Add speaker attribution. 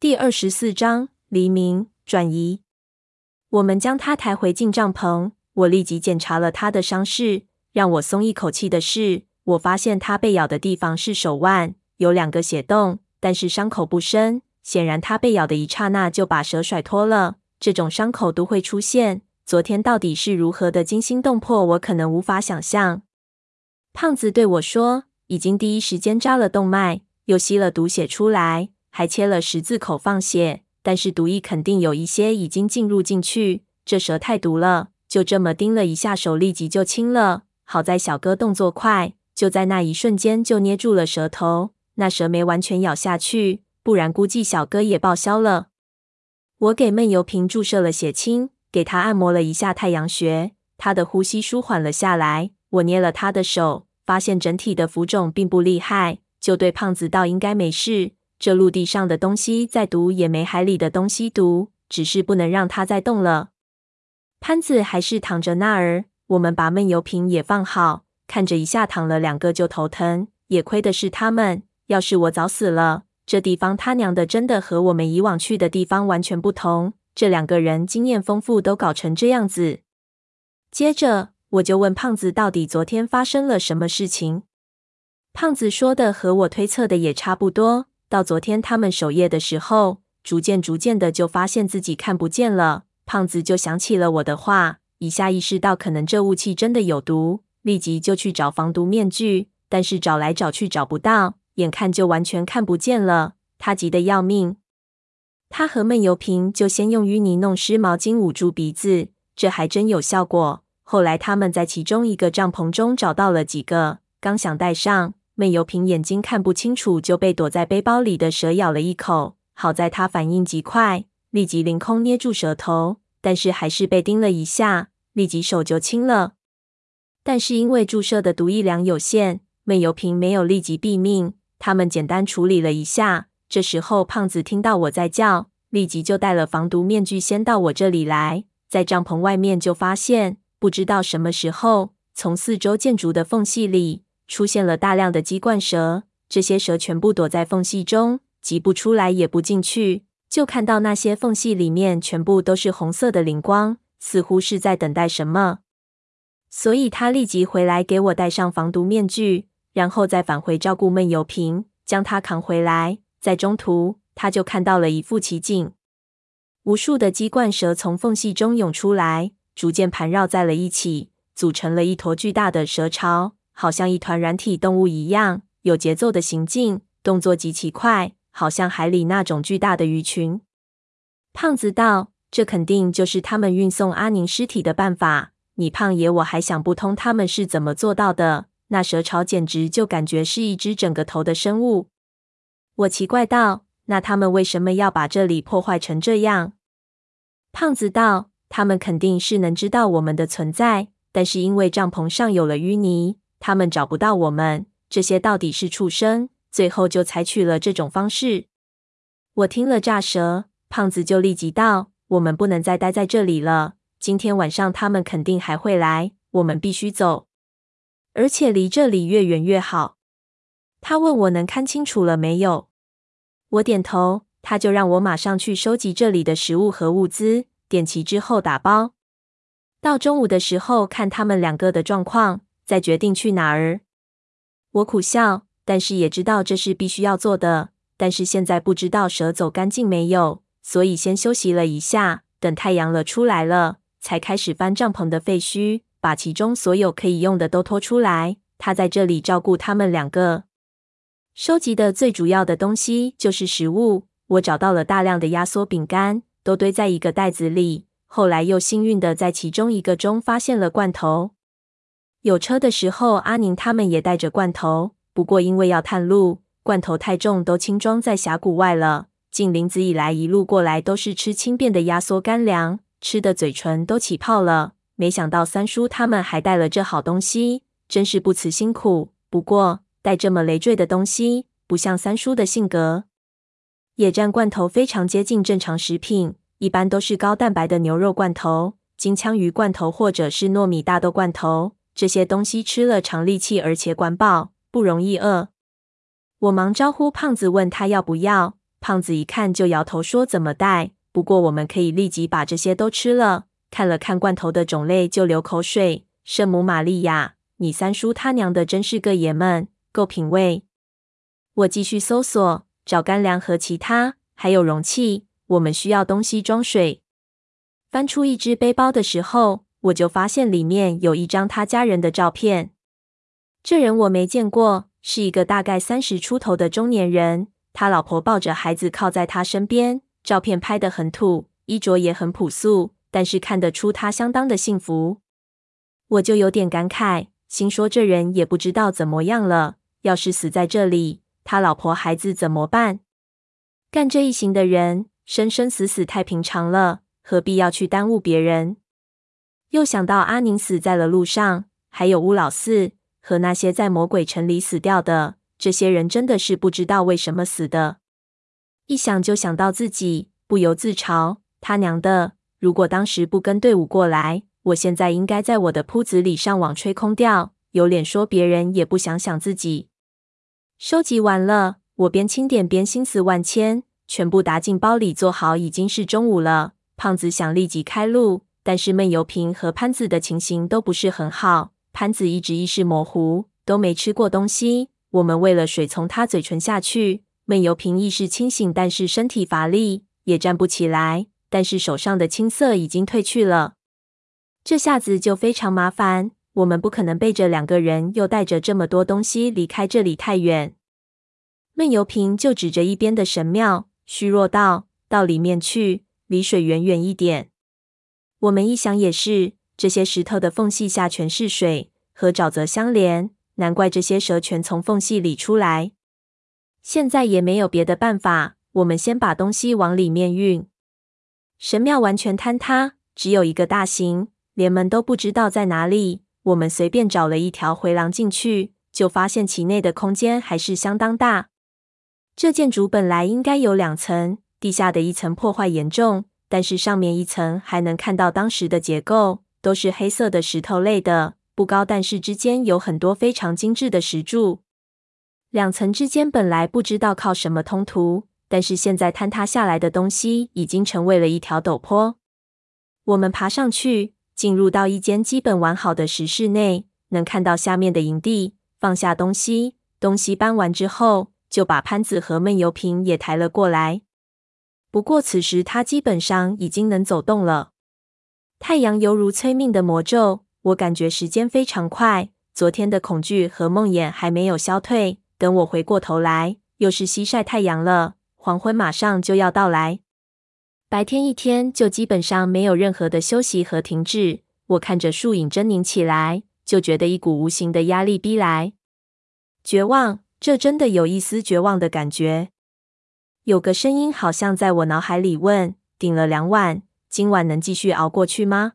Speaker 1: 第二十四章黎明转移。我们将他抬回进帐篷，我立即检查了他的伤势。让我松一口气的是，我发现他被咬的地方是手腕，有两个血洞，但是伤口不深。显然，他被咬的一刹那就把蛇甩脱了。这种伤口都会出现。昨天到底是如何的惊心动魄，我可能无法想象。胖子对我说：“已经第一时间扎了动脉，又吸了毒血出来，还切了十字口放血。但是毒液肯定有一些已经进入进去。这蛇太毒了，就这么叮了一下，手立即就青了。好在小哥动作快，就在那一瞬间就捏住了蛇头，那蛇没完全咬下去，不然估计小哥也报销了。”我给闷油瓶注射了血清，给他按摩了一下太阳穴，他的呼吸舒缓了下来。我捏了他的手，发现整体的浮肿并不厉害，就对胖子道：“应该没事。这陆地上的东西再毒也没海里的东西毒，只是不能让它再动了。”潘子还是躺着那儿，我们把闷油瓶也放好，看着一下躺了两个就头疼，也亏的是他们，要是我早死了。这地方他娘的真的和我们以往去的地方完全不同。这两个人经验丰富，都搞成这样子。接着我就问胖子，到底昨天发生了什么事情？胖子说的和我推测的也差不多。到昨天他们守夜的时候，逐渐逐渐的就发现自己看不见了。胖子就想起了我的话，一下意识到可能这雾气真的有毒，立即就去找防毒面具，但是找来找去找不到。眼看就完全看不见了，他急得要命。他和闷油瓶就先用淤泥弄湿毛巾捂住鼻子，这还真有效果。后来他们在其中一个帐篷中找到了几个，刚想戴上，闷油瓶眼睛看不清楚，就被躲在背包里的蛇咬了一口。好在他反应极快，立即凌空捏住蛇头，但是还是被叮了一下，立即手就青了。但是因为注射的毒液量有限，闷油瓶没有立即毙命。他们简单处理了一下，这时候胖子听到我在叫，立即就戴了防毒面具，先到我这里来。在帐篷外面就发现，不知道什么时候，从四周建筑的缝隙里出现了大量的鸡冠蛇。这些蛇全部躲在缝隙中，挤不出来也不进去。就看到那些缝隙里面全部都是红色的灵光，似乎是在等待什么。所以他立即回来给我戴上防毒面具。然后再返回照顾闷油瓶，将他扛回来。在中途，他就看到了一副奇景：无数的鸡冠蛇从缝隙中涌出来，逐渐盘绕在了一起，组成了一坨巨大的蛇巢，好像一团软体动物一样，有节奏的行进，动作极其快，好像海里那种巨大的鱼群。胖子道：“这肯定就是他们运送阿宁尸体的办法。你胖爷我还想不通他们是怎么做到的。”那蛇巢简直就感觉是一只整个头的生物。我奇怪道：“那他们为什么要把这里破坏成这样？”胖子道：“他们肯定是能知道我们的存在，但是因为帐篷上有了淤泥，他们找不到我们。这些到底是畜生，最后就采取了这种方式。”我听了炸舌，胖子就立即道：“我们不能再待在这里了。今天晚上他们肯定还会来，我们必须走。”而且离这里越远越好。他问我能看清楚了没有？我点头。他就让我马上去收集这里的食物和物资，点齐之后打包。到中午的时候看他们两个的状况，再决定去哪儿。我苦笑，但是也知道这是必须要做的。但是现在不知道蛇走干净没有，所以先休息了一下，等太阳了出来了，才开始翻帐篷的废墟。把其中所有可以用的都拖出来，他在这里照顾他们两个。收集的最主要的东西就是食物。我找到了大量的压缩饼干，都堆在一个袋子里。后来又幸运的在其中一个中发现了罐头。有车的时候，阿宁他们也带着罐头，不过因为要探路，罐头太重，都轻装在峡谷外了。进林子以来，一路过来都是吃轻便的压缩干粮，吃的嘴唇都起泡了。没想到三叔他们还带了这好东西，真是不辞辛苦。不过带这么累赘的东西，不像三叔的性格。野战罐头非常接近正常食品，一般都是高蛋白的牛肉罐头、金枪鱼罐头或者是糯米大豆罐头。这些东西吃了长力气，而且管饱，不容易饿。我忙招呼胖子，问他要不要。胖子一看就摇头说：“怎么带？不过我们可以立即把这些都吃了。”看了看罐头的种类，就流口水。圣母玛利亚，你三叔他娘的真是个爷们，够品味。我继续搜索，找干粮和其他，还有容器。我们需要东西装水。翻出一只背包的时候，我就发现里面有一张他家人的照片。这人我没见过，是一个大概三十出头的中年人。他老婆抱着孩子靠在他身边，照片拍得很土，衣着也很朴素，但是看得出他相当的幸福。我就有点感慨，心说这人也不知道怎么样了。要是死在这里，他老婆孩子怎么办？干这一行的人，生生死死太平常了，何必要去耽误别人？又想到阿宁死在了路上，还有乌老四和那些在魔鬼城里死掉的。这些人真的是不知道为什么死的，一想就想到自己，不由自嘲：他娘的！如果当时不跟队伍过来，我现在应该在我的铺子里上网吹空调，有脸说别人也不想想自己。收集完了，我边清点边心思万千，全部打进包里，做好已经是中午了。胖子想立即开路，但是闷油瓶和潘子的情形都不是很好。潘子一直意识模糊，都没吃过东西。我们喂了水从他嘴唇下去，闷油瓶意识清醒，但是身体乏力，也站不起来。但是手上的青色已经褪去了，这下子就非常麻烦。我们不可能背着两个人，又带着这么多东西离开这里太远。闷油瓶就指着一边的神庙，虚弱道：“到里面去，离水远远一点。”我们一想也是，这些石头的缝隙下全是水，和沼泽相连。难怪这些蛇全从缝隙里出来。现在也没有别的办法，我们先把东西往里面运。神庙完全坍塌，只有一个大型，连门都不知道在哪里。我们随便找了一条回廊进去，就发现其内的空间还是相当大。这建筑本来应该有两层，地下的一层破坏严重，但是上面一层还能看到当时的结构，都是黑色的石头类的。不高，但是之间有很多非常精致的石柱。两层之间本来不知道靠什么通途，但是现在坍塌下来的东西已经成为了一条陡坡。我们爬上去，进入到一间基本完好的石室内，能看到下面的营地。放下东西，东西搬完之后，就把潘子和闷油瓶也抬了过来。不过此时他基本上已经能走动了。太阳犹如催命的魔咒。我感觉时间非常快，昨天的恐惧和梦魇还没有消退。等我回过头来，又是西晒太阳了，黄昏马上就要到来。白天一天就基本上没有任何的休息和停滞。我看着树影狰狞起来，就觉得一股无形的压力逼来。绝望，这真的有一丝绝望的感觉。有个声音好像在我脑海里问：顶了两晚，今晚能继续熬过去吗？